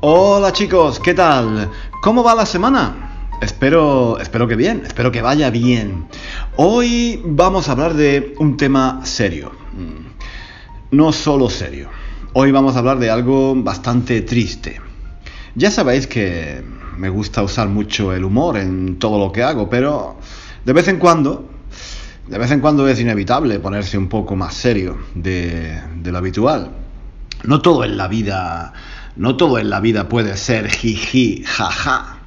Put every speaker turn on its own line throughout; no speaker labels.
Hola chicos, ¿qué tal? ¿Cómo va la semana? Espero, espero que bien, espero que vaya bien. Hoy vamos a hablar de un tema serio. Mm, no solo serio. Hoy vamos a hablar de algo bastante triste. Ya sabéis que me gusta usar mucho el humor en todo lo que hago, pero de vez en cuando, de vez en cuando es inevitable ponerse un poco más serio de, de lo habitual. No todo en la vida no todo en la vida puede ser jiji, jaja.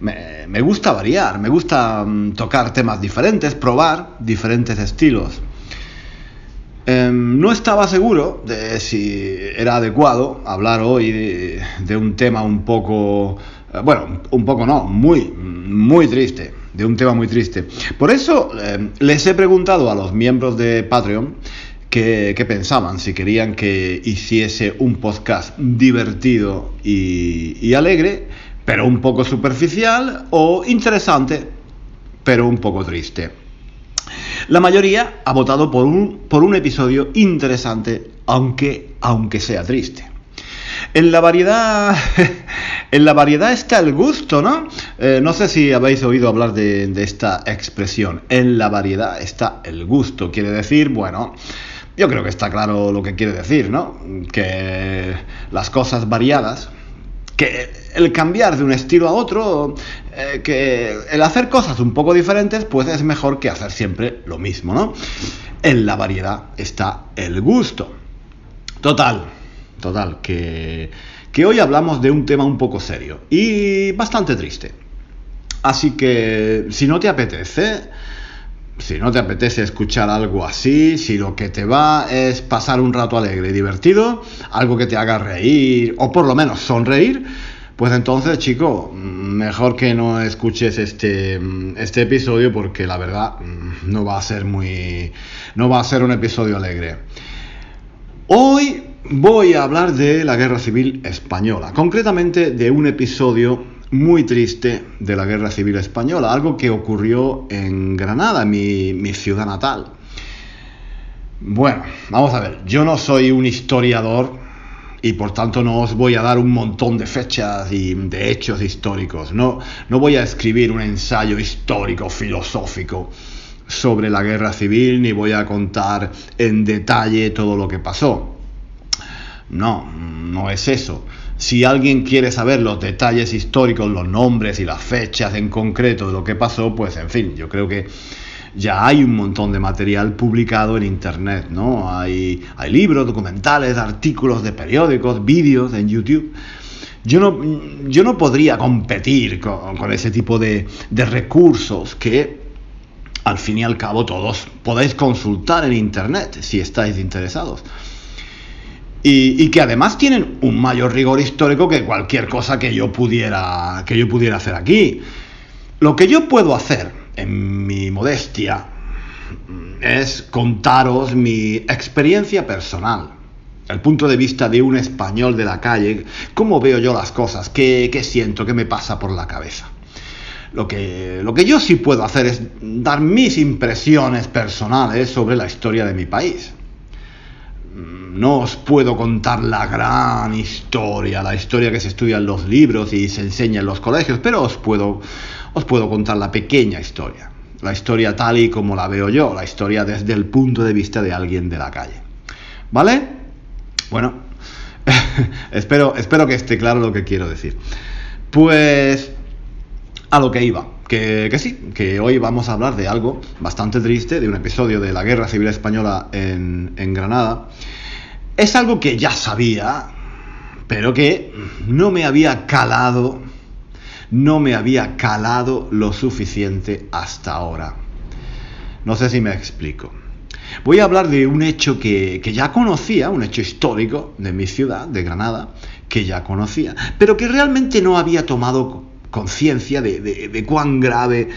Me, me gusta variar, me gusta mm, tocar temas diferentes, probar diferentes estilos. Em, no estaba seguro de si era adecuado hablar hoy de, un tema un poco, eh, bueno, un poco no, muy, muy triste, de un tema muy triste. Por eso em, les he preguntado a los miembros de Patreon qué, pensaban, si querían que hiciese un podcast divertido y, alegre, pero un poco superficial, o interesante, pero un poco triste. La mayoría ha votado por un, por un episodio interesante, aunque, aunque sea triste. En la variedad, en la variedad está el gusto, ¿no? Eh, no sé si habéis oído hablar de esta expresión. En la variedad está el gusto. Quiere decir, bueno, yo creo que está claro lo que quiere decir, ¿no? Que las cosas variadas, que el cambiar de un estilo a otro, eh, que el hacer cosas un poco diferentes, pues es mejor que hacer siempre lo mismo, ¿no? En la variedad está el gusto. Total, total, que, que hoy hablamos de un tema un poco serio y bastante triste. Así que, si no te apetece, si no te apetece escuchar algo así, si lo que te va es pasar un rato alegre y divertido, algo que te haga reír o por lo menos sonreír, pues entonces, chico, mejor que no escuches este, este episodio porque la verdad mm, no va a ser muy. no va a ser un episodio alegre. Hoy voy a hablar de la Guerra Civil Española, concretamente de un episodio muy triste de la Guerra Civil Española, algo que ocurrió en Granada, mi, ciudad natal. Bueno, vamos a ver, yo no soy un historiador y por tanto no os voy a dar un montón de fechas y de hechos históricos, no, no voy a escribir un ensayo histórico, filosófico sobre la guerra civil, ni voy a contar en detalle todo lo que pasó. No, no es eso. Si alguien quiere saber los detalles históricos, los nombres y las fechas en concreto de lo que pasó, pues en fin, yo creo que ya hay un montón de material publicado en internet, ¿no? Hay, libros, documentales, artículos de periódicos, vídeos en YouTube. Yo no, yo no podría competir con, ese tipo de, de recursos que al fin y al cabo todos podéis consultar en internet si estáis interesados y, que además tienen un mayor rigor histórico que cualquier cosa que yo pudiera, que yo pudiera hacer aquí. Lo que yo puedo hacer, en mi modestia, es contaros mi experiencia personal, el punto de vista de un español de la calle, cómo veo yo las cosas, qué, qué siento, qué me pasa por la cabeza. Lo que, lo que yo sí puedo hacer es dar mis impresiones personales sobre la historia de mi país no os puedo contar la gran historia, la historia que se estudia en los libros y se enseña en los colegios, pero os puedo, os puedo contar la pequeña historia, la historia tal y como la veo yo, la historia desde el punto de vista de alguien de la calle. ¿Vale? Bueno, espero, espero que esté claro lo que quiero decir. Pues a lo que iba. que, sí, que hoy vamos a hablar de algo bastante triste, de un episodio de la Guerra Civil Española en, en Granada. Es algo que ya sabía, pero que no me había calado, no me había calado lo suficiente hasta ahora. No sé si me explico. Voy a hablar de un hecho que, ya conocía, un hecho histórico de mi ciudad, de Granada, que ya conocía, pero que realmente no había tomado conciencia de, cuán grave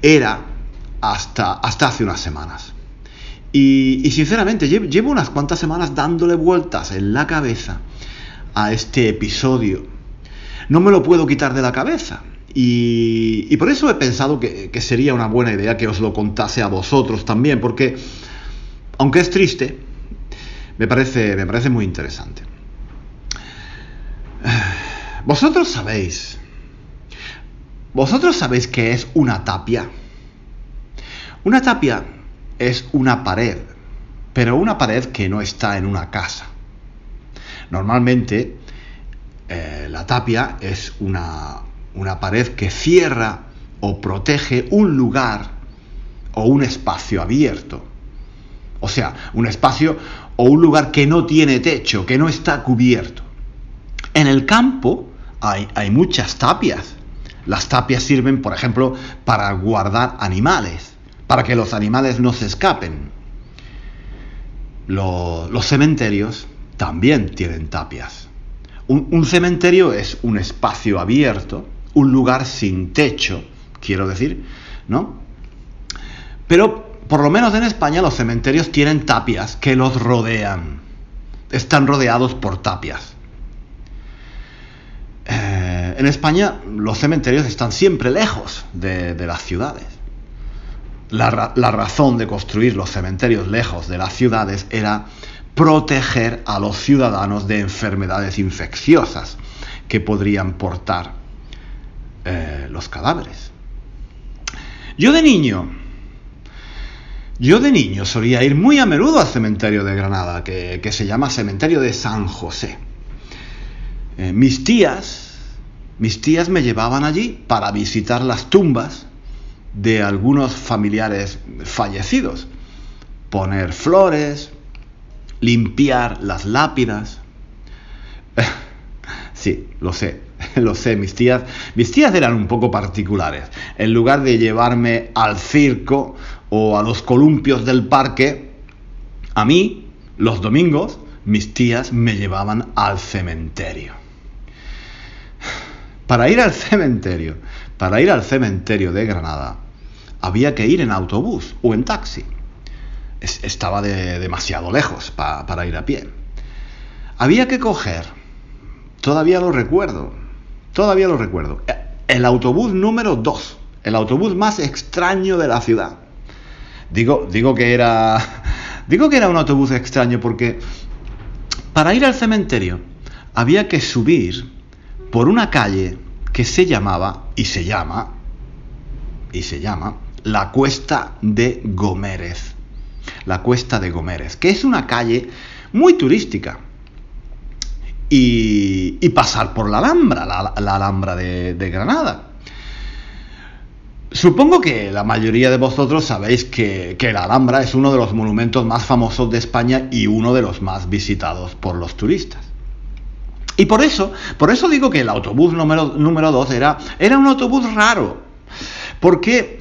era hasta, hasta hace unas semanas. Y, sinceramente, llevo, unas cuantas semanas dándole vueltas en la cabeza a este episodio. No me lo puedo quitar de la cabeza. Y, por eso he pensado que, que, sería una buena idea que os lo contase a vosotros también, porque aunque es triste, me parece, me parece muy interesante. Vosotros sabéis, vosotros sabéis qué es una tapia. Una tapia es una pared, pero una pared que no está en una casa. Normalmente eh, la tapia es una, una pared que cierra o protege un lugar o un espacio abierto. O sea, un espacio o un lugar que no tiene techo, que no está cubierto. En el campo hay, hay muchas tapias. Las tapias sirven, por ejemplo, para guardar animales, para que los animales no se escapen. los cementerios también tienen tapias. Un, cementerio es un espacio abierto, un lugar sin techo, quiero decir, ¿no? Pero por lo menos en España los cementerios tienen tapias que los rodean. Están rodeados por tapias. En España los cementerios están siempre lejos de, las ciudades. La, la razón de construir los cementerios lejos de las ciudades era proteger a los ciudadanos de enfermedades infecciosas que podrían portar eh, los cadáveres. Yo de niño yo de niño solía ir muy a menudo al cementerio de Granada, que, se llama Cementerio de San José. Eh, mis tías, mis tías me llevaban allí para visitar las tumbas de algunos familiares fallecidos, poner flores, limpiar las lápidas. sí, lo sé, lo sé, mis tías, mis tías eran un poco particulares. En lugar de llevarme al circo o a los columpios del parque, a mí, los domingos, mis tías me llevaban al cementerio. Para ir al cementerio, para ir al cementerio de Granada, había que ir en autobús o en taxi. estaba demasiado lejos para ir a pie. Había que coger, todavía lo recuerdo, todavía lo recuerdo, el autobús número 2, el autobús más extraño de la ciudad. Digo, digo que era. Digo que era un autobús extraño porque para ir al cementerio había que subir por una calle que se llamaba y se llama y se llama la Cuesta de Gomérez. La Cuesta de Gomérez, que es una calle muy turística. Y, pasar por la Alhambra, la, Alhambra de Granada. Supongo que la mayoría de vosotros sabéis que, la Alhambra es uno de los monumentos más famosos de España y uno de los más visitados por los turistas. Y por eso, por eso digo que el autobús número, número 2 era, era un autobús raro, porque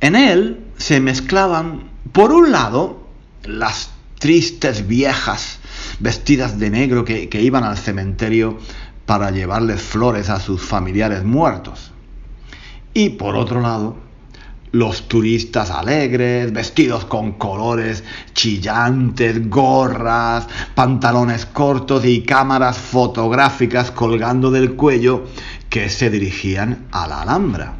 en él se mezclaban, por un lado, las tristes viejas vestidas de negro que, que iban al cementerio para llevarles flores a sus familiares muertos y por otro lado, los turistas alegres, vestidos con colores chillantes, gorras, pantalones cortos y cámaras fotográficas colgando del cuello que se dirigían a la Alhambra.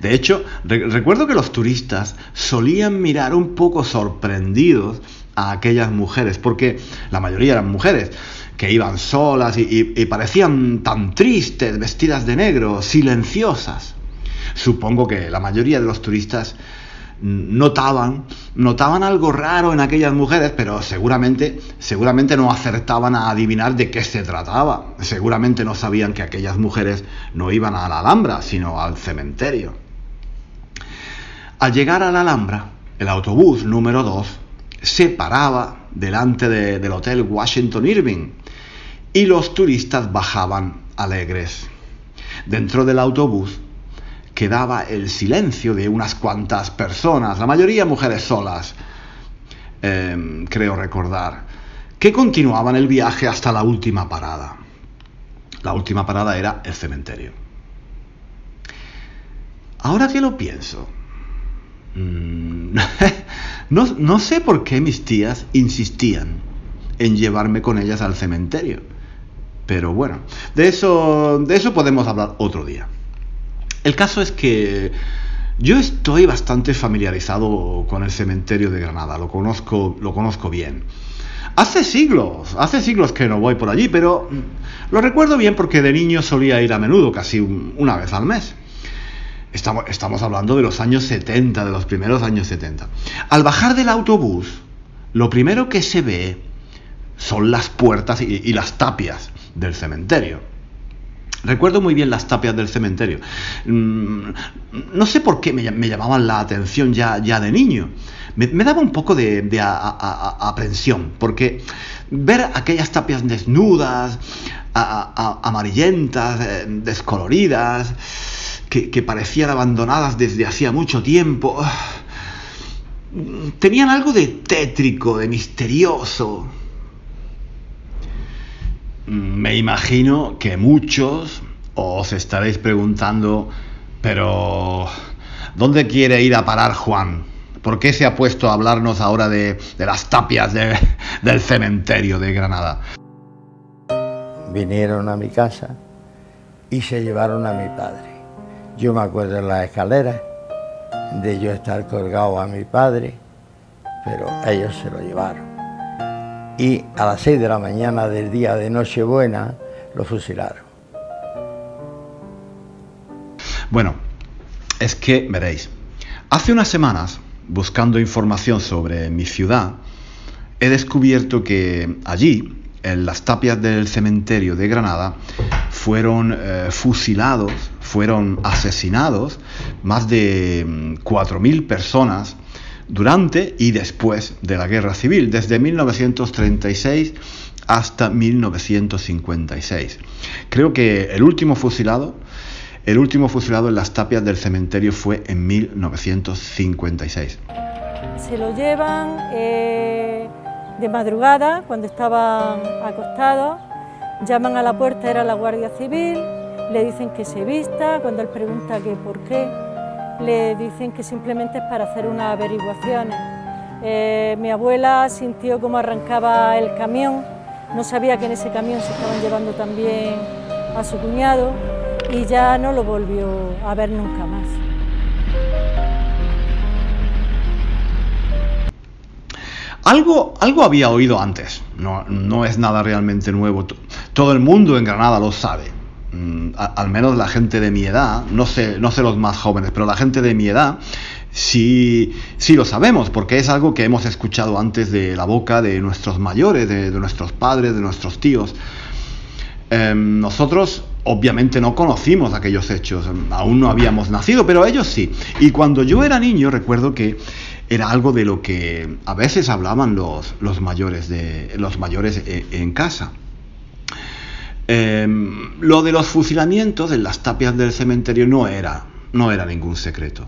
De hecho, recuerdo que los turistas solían mirar un poco sorprendidos a aquellas mujeres, porque la mayoría eran mujeres, que iban solas y, parecían tan tristes, vestidas de negro, silenciosas. Supongo que la mayoría de los turistas notaban, notaban algo raro en aquellas mujeres, pero seguramente, seguramente no acertaban a adivinar de qué se trataba. Seguramente no sabían que aquellas mujeres no iban a la Alhambra, sino al cementerio. Al llegar a la Alhambra, el autobús número 2 se paraba delante del Hotel Washington Irving y los turistas bajaban alegres. Dentro del autobús quedaba el silencio de unas cuantas personas, la mayoría mujeres solas, em, creo recordar, que continuaban el viaje hasta la última parada. La última parada era el cementerio. Ahora que lo pienso, mm, no, no sé por qué mis tías insistían en llevarme con ellas al cementerio. Pero bueno, de eso, de eso podemos hablar otro día. El caso es que yo estoy bastante familiarizado con el cementerio de Granada, lo conozco, lo conozco bien. Hace siglos, hace siglos que no voy por allí, pero lo recuerdo bien porque de niño solía ir a menudo, casi una vez al mes. Estamos, estamos, hablando de los años 70, de los primeros años 70. Al bajar del autobús, lo primero que se ve son las puertas y las tapias del cementerio. Recuerdo muy bien las tapias del cementerio. Mm, no sé por qué me, llamaban la atención ya, ya de niño. Me, daba un poco de, aprensión, porque ver aquellas tapias desnudas, amarillentas, eh, descoloridas, que, que parecían abandonadas desde hacía mucho tiempo, tenían algo de tétrico, de misterioso. Me imagino que muchos os estaréis preguntando, pero ¿dónde quiere ir a parar Juan? ¿Por qué se ha puesto a hablarnos ahora de, las tapias del cementerio de Granada?
Vinieron a mi casa y se llevaron a mi padre. Yo me acuerdo en las escaleras de yo estar colgado a mi padre, pero ellos se lo llevaron y a las 6 de la mañana del día de Nochebuena lo fusilaron.
Bueno, es que veréis, hace unas semanas, buscando información sobre mi ciudad, he descubierto que allí, en las tapias del cementerio de Granada, fueron eh, fusilados, fueron asesinados más de 4.000 mm, personas durante y después de la Guerra Civil, desde 1936 hasta 1956. Creo que el último fusilado, el último fusilado en las tapias del cementerio fue en 1956.
Se lo llevan eh, de madrugada, cuando estaban acostados, llaman a la puerta, era la Guardia Civil, le dicen que se vista, cuando él pregunta que por qué, le dicen que simplemente es para hacer unas averiguaciones. Eh, mi abuela sintió cómo arrancaba el camión, no sabía que en ese camión se estaban llevando también a su cuñado y ya no lo volvió a ver nunca más.
Algo, algo había oído antes, no, no es nada realmente nuevo, todo el mundo en Granada lo sabe al menos la gente de mi edad, no sé, no sé los más jóvenes, pero la gente de mi edad sí, sí lo sabemos, porque es algo que hemos escuchado antes de la boca de nuestros mayores, de, nuestros padres, de nuestros tíos. Em, nosotros obviamente no conocimos aquellos hechos, aún no habíamos nacido, pero ellos sí. Y cuando yo era niño recuerdo que era algo de lo que a veces hablaban los, los mayores, de, los mayores eh, en casa. Em, lo de los fusilamientos en las tapias del cementerio no era, no era ningún secreto.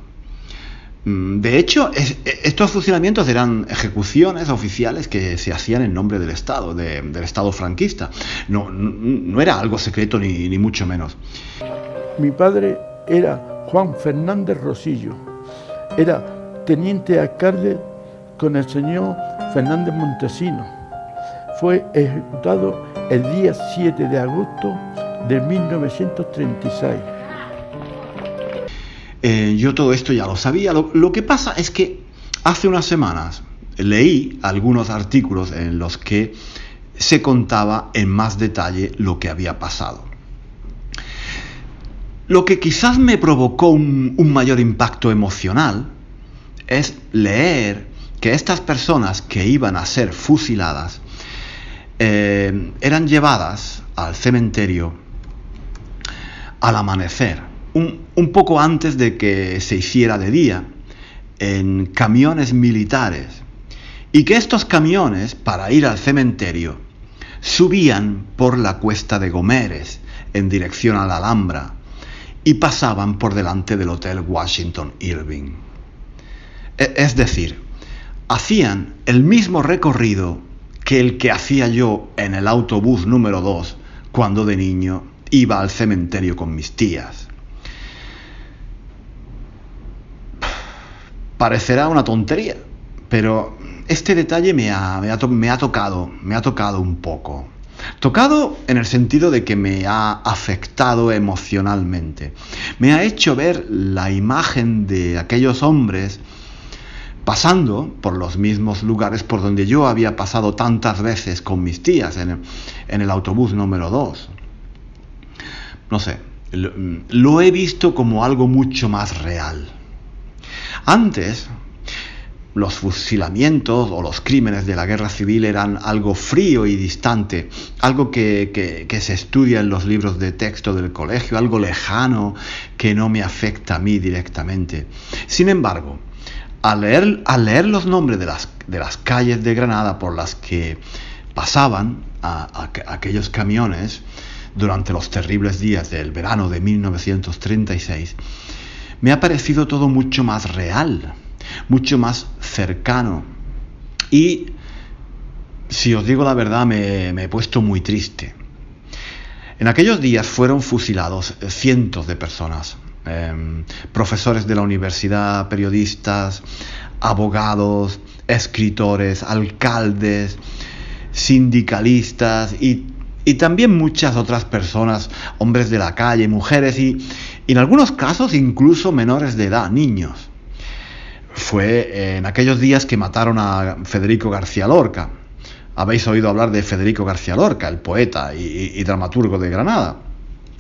Mm, de hecho, e, estos fusilamientos eran ejecuciones oficiales que se hacían en nombre del Estado, del Estado franquista. No, era algo secreto ni, mucho menos.
Mi padre era Juan Fernández Rosillo, era teniente alcalde con el señor Fernández Montesino. Fue ejecutado el día 7 de agosto de 1936.
Eh, yo todo esto ya lo sabía. Lo, que pasa es que hace unas semanas leí algunos artículos en los que se contaba en más detalle lo que había pasado. Lo que quizás me provocó un, mayor impacto emocional es leer que estas personas que iban a ser fusiladas eh, eran llevadas al cementerio al amanecer, un, poco antes de que se hiciera de día, en camiones militares, y que estos camiones, para ir al cementerio, subían por la cuesta de Gomeres en dirección a la Alhambra y pasaban por delante del Hotel Washington Irving. E, es decir, hacían el mismo recorrido que el que hacía yo en el autobús número 2 cuando de niño iba al cementerio con mis tías. Parecerá una tontería, pero este detalle me ha, me ha, tocado, me ha tocado un poco. Tocado en el sentido de que me ha afectado emocionalmente. Me ha hecho ver la imagen de aquellos hombres pasando por los mismos lugares por donde yo había pasado tantas veces con mis tías en el, autobús número 2. No sé, lo, he visto como algo mucho más real. Antes, los fusilamientos o los crímenes de la guerra civil eran algo frío y distante, algo que, que, se estudia en los libros de texto del colegio, algo lejano que no me afecta a mí directamente. Sin embargo, al leer, los nombres de las, calles de Granada por las que pasaban aquellos camiones durante los terribles días del verano de 1936, me ha parecido todo mucho más real, mucho más cercano. Y, si os digo la verdad, me he puesto muy triste. En aquellos días fueron fusilados cientos de personas, Em, profesores de la universidad, periodistas, abogados, escritores, alcaldes, sindicalistas y, también muchas otras personas, hombres de la calle, mujeres y, y en algunos casos incluso menores de edad, niños. Fue en aquellos días que mataron a Federico García Lorca. Habéis oído hablar de Federico García Lorca, el poeta y dramaturgo de Granada.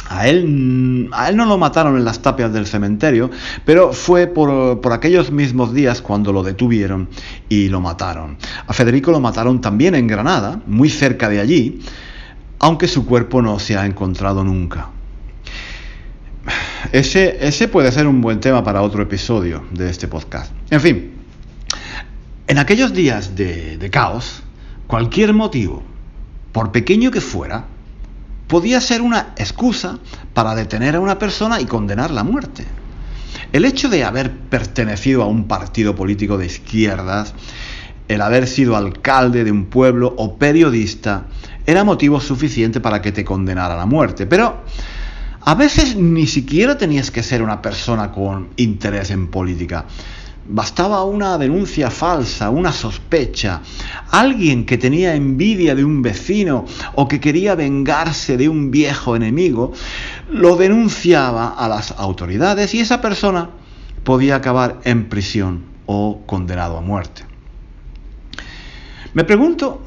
A él, a él no lo mataron en las tapias del cementerio, pero fue por, por, aquellos mismos días cuando lo detuvieron y lo mataron. A Federico lo mataron también en Granada, muy cerca de allí, aunque su cuerpo no se ha encontrado nunca. Ese, ese puede ser un buen tema para otro episodio de este podcast. En fin, en aquellos días de, de caos, cualquier motivo, por pequeño que fuera, podía ser una excusa para detener a una persona y condenarla a muerte. El hecho de haber pertenecido a un partido político de izquierdas, el haber sido alcalde de un pueblo o periodista, era motivo suficiente para que te condenaran a muerte. Pero a veces ni siquiera tenías que ser una persona con interés en política. Bastaba una denuncia falsa, una sospecha, alguien que tenía envidia de un vecino o que quería vengarse de un viejo enemigo, lo denunciaba a las autoridades y esa persona podía acabar en prisión o condenado a muerte. Me pregunto,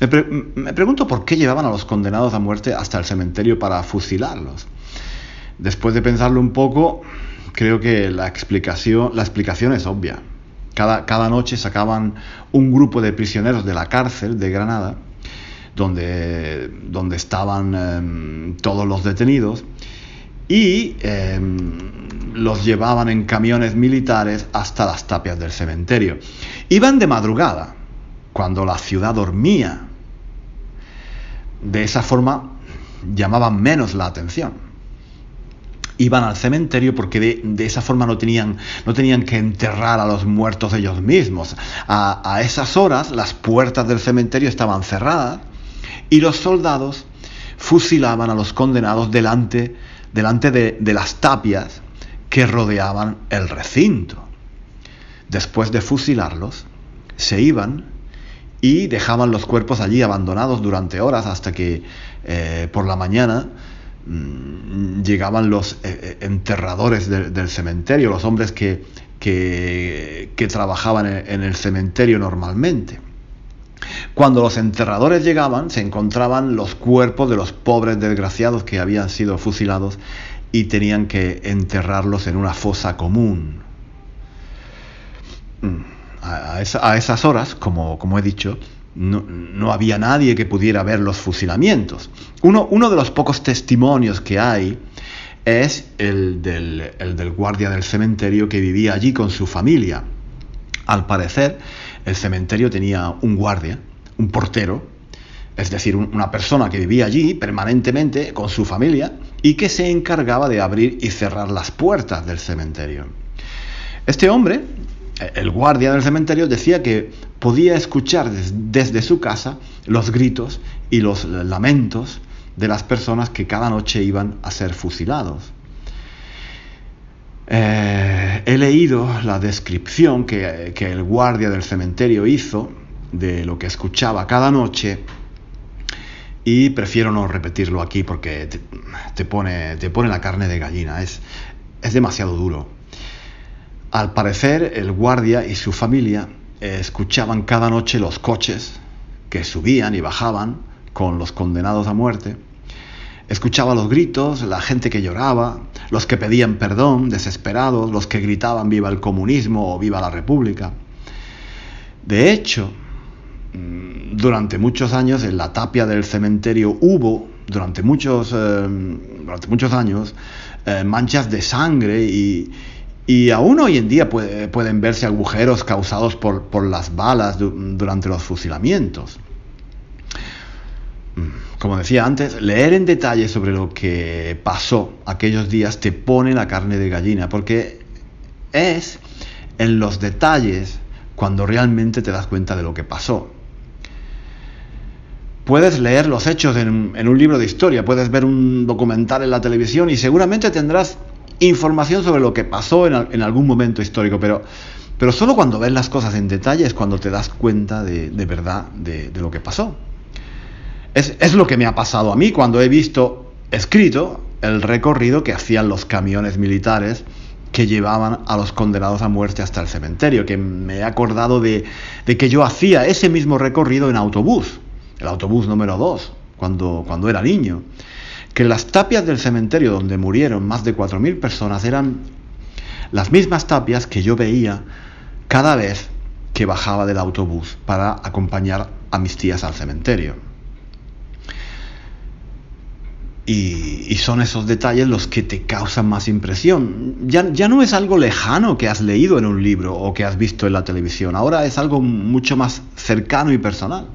me, pregunto por qué llevaban a los condenados a muerte hasta el cementerio para fusilarlos. Después de pensarlo un poco, creo que la explicación, la explicación es obvia. Cada, cada noche sacaban un grupo de prisioneros de la cárcel de Granada, donde, donde estaban em, todos los detenidos, y em, los llevaban en camiones militares hasta las tapias del cementerio. Iban de madrugada, cuando la ciudad dormía. De esa forma llamaban menos la atención iban al cementerio porque de, esa forma no tenían, no tenían que enterrar a los muertos ellos mismos. A, esas horas las puertas del cementerio estaban cerradas y los soldados fusilaban a los condenados delante, delante de, las tapias que rodeaban el recinto. Después de fusilarlos, se iban y dejaban los cuerpos allí abandonados durante horas hasta que eh, por la mañana llegaban los eh, eh, enterradores del cementerio, los hombres que, que, trabajaban en, el cementerio normalmente. Cuando los enterradores llegaban, se encontraban los cuerpos de los pobres desgraciados que habían sido fusilados y tenían que enterrarlos en una fosa común. mm, a, esas horas, como, como he dicho, no, había nadie que pudiera ver los fusilamientos. Uno, uno de los pocos testimonios que hay es el del, el del guardia del cementerio que vivía allí con su familia. Al parecer, el cementerio tenía un guardia, un portero, es decir, una persona que vivía allí permanentemente con su familia y que se encargaba de abrir y cerrar las puertas del cementerio. Este hombre, el guardia del cementerio, decía que podía escuchar desde su casa los gritos y los lamentos de las personas que cada noche iban a ser fusilados. Eh, he leído la descripción que, el guardia del cementerio hizo de lo que escuchaba cada noche y prefiero no repetirlo aquí porque te, pone, te pone la carne de gallina, es, es demasiado duro. Al parecer el guardia y su familia escuchaban cada noche los coches que subían y bajaban con los condenados a muerte. Escuchaba los gritos, la gente que lloraba, los que pedían perdón, desesperados, los que gritaban viva el comunismo o viva la república. De hecho, mm, durante muchos años en la tapia del cementerio hubo, durante muchos, eh, durante muchos años, eh, manchas de sangre y, y aún hoy en día pueden verse agujeros causados por, las balas durante los fusilamientos. Mm, como decía antes, leer en detalle sobre lo que pasó aquellos días te pone la carne de gallina, porque es en los detalles cuando realmente te das cuenta de lo que pasó. Puedes leer los hechos en un libro de historia, puedes ver un documental en la televisión y seguramente tendrás información sobre lo que pasó en, algún momento histórico, pero, pero solo cuando ves las cosas en detalle es cuando te das cuenta de, verdad de, lo que pasó. Es, lo que me ha pasado a mí cuando he visto escrito el recorrido que hacían los camiones militares que llevaban a los condenados a muerte hasta el cementerio, que me he acordado de, que yo hacía ese mismo recorrido en autobús, el autobús número 2, cuando, cuando era niño que las tapias del cementerio donde murieron más de 4.000 personas eran las mismas tapias que yo veía cada vez que bajaba del autobús para acompañar a mis tías al cementerio. Y, son esos detalles los que te causan más impresión. Ya, ya no es algo lejano que has leído en un libro o que has visto en la televisión, ahora es algo mucho más cercano y personal.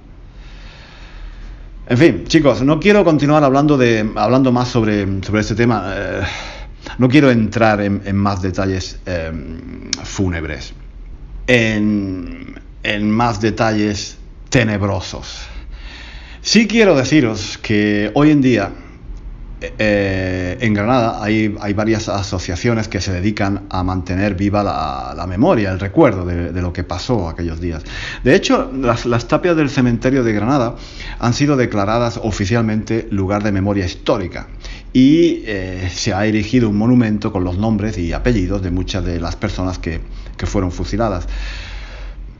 En fin, chicos, no quiero continuar hablando, de, hablando más sobre, sobre este tema. Eh, no quiero entrar en, más detalles eh, fúnebres, en, en más detalles tenebrosos. Sí quiero deciros que hoy en día eh, en Granada hay, varias asociaciones que se dedican a mantener viva la, memoria, el recuerdo de, lo que pasó aquellos días. De hecho, las, tapias del cementerio de Granada han sido declaradas oficialmente lugar de memoria histórica y eh, se ha erigido un monumento con los nombres y apellidos de muchas de las personas que, fueron fusiladas.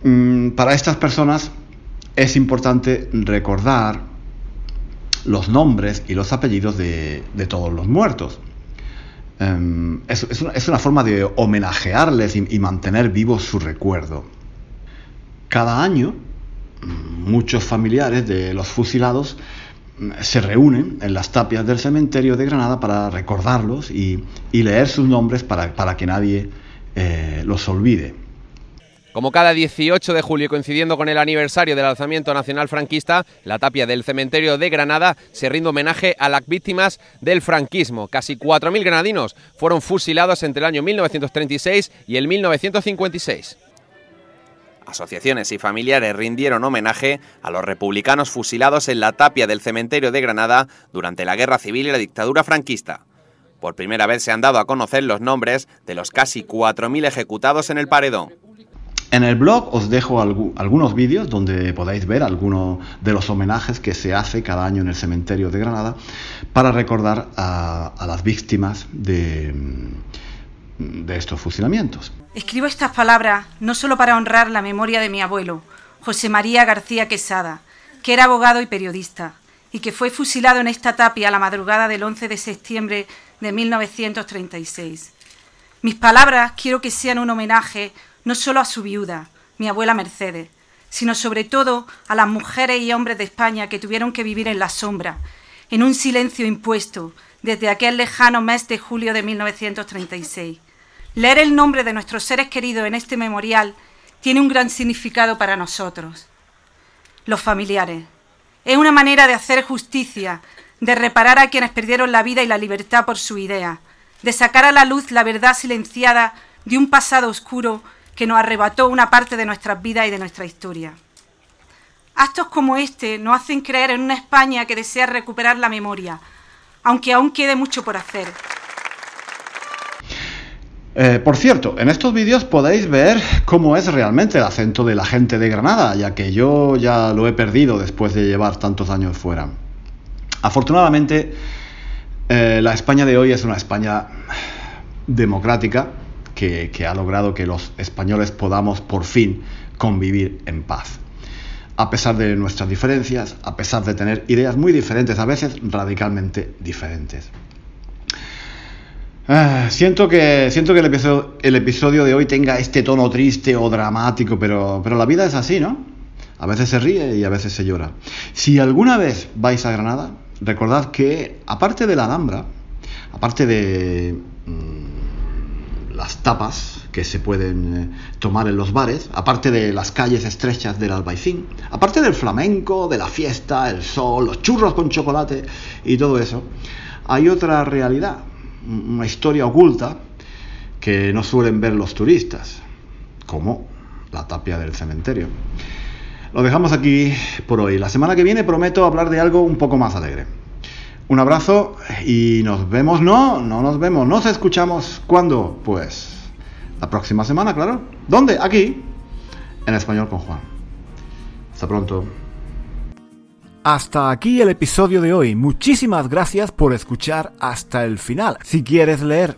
Mm, para estas personas es importante recordar los nombres y los apellidos de, todos los muertos. Em, es, una, forma de homenajearles y, mantener vivo su recuerdo. Cada año, muchos familiares de los fusilados mm, se reúnen en las tapias del cementerio de Granada para recordarlos y, leer sus nombres para, que nadie eh, los olvide.
Como cada 18 de julio, coincidiendo con el aniversario del alzamiento nacional franquista, la tapia del cementerio de Granada se rinde homenaje a las víctimas del franquismo. Casi 4.000 granadinos fueron fusilados entre el año 1936 y el 1956. Asociaciones y familiares rindieron homenaje a los republicanos fusilados en la tapia del cementerio de Granada durante la Guerra Civil y la dictadura franquista. Por primera vez se han dado a conocer los nombres de los casi 4.000 ejecutados en el paredón.
En el blog os dejo algunos vídeos donde podáis ver algunos de los homenajes que se hace cada año en el cementerio de Granada para recordar a, las víctimas de, estos fusilamientos.
Escribo estas palabras no solo para honrar la memoria de mi abuelo, José María García Quesada, que era abogado y periodista, y que fue fusilado en esta tapia a la madrugada del 11 de septiembre de 1936. Mis palabras quiero que sean un homenaje no solo a su viuda, mi abuela Mercedes, sino sobre todo a las mujeres y hombres de España que tuvieron que vivir en la sombra, en un silencio impuesto desde aquel lejano mes de julio de 1936. Leer el nombre de nuestros seres queridos en este memorial tiene un gran significado para nosotros, los familiares. Es una manera de hacer justicia, de reparar a quienes perdieron la vida y la libertad por su idea, de sacar a la luz la verdad silenciada de un pasado oscuro que nos arrebató una parte de nuestras vidas y de nuestra historia. Actos como este nos hacen creer en una España que desea recuperar la memoria, aunque aún quede mucho por hacer.
Eh, por cierto, en estos vídeos podéis ver cómo es realmente el acento de la gente de Granada, ya que yo ya lo he perdido después de llevar tantos años fuera. Afortunadamente, eh, la España de hoy es una España democrática que ha logrado que los españoles podamos por fin convivir en paz a pesar de nuestras diferencias, a pesar de tener ideas muy diferentes, a veces radicalmente diferentes. Ah, siento que, siento que el, episodio, el episodio de hoy tenga este tono triste o dramático, pero, pero la vida es así, ¿no? A veces se ríe y a veces se llora. Si alguna vez vais a Granada, recordad que aparte de la Alhambra, aparte de mm, las tapas, que se pueden eh, tomar en los bares, aparte de las calles estrechas del Albaicín, aparte del flamenco, de la fiesta, el sol, los churros con chocolate y todo eso, hay otra realidad, una historia oculta que no suelen ver los turistas, como la tapia del cementerio. Lo dejamos aquí por hoy. La semana que viene prometo hablar de algo un poco más alegre. Un abrazo y nos vemos, no, no nos vemos, nos escuchamos cuando, pues la próxima semana, claro. ¿Dónde? Aquí, en español con Juan. Hasta pronto.
Hasta aquí el episodio de hoy. Muchísimas gracias por escuchar hasta el final. Si quieres leer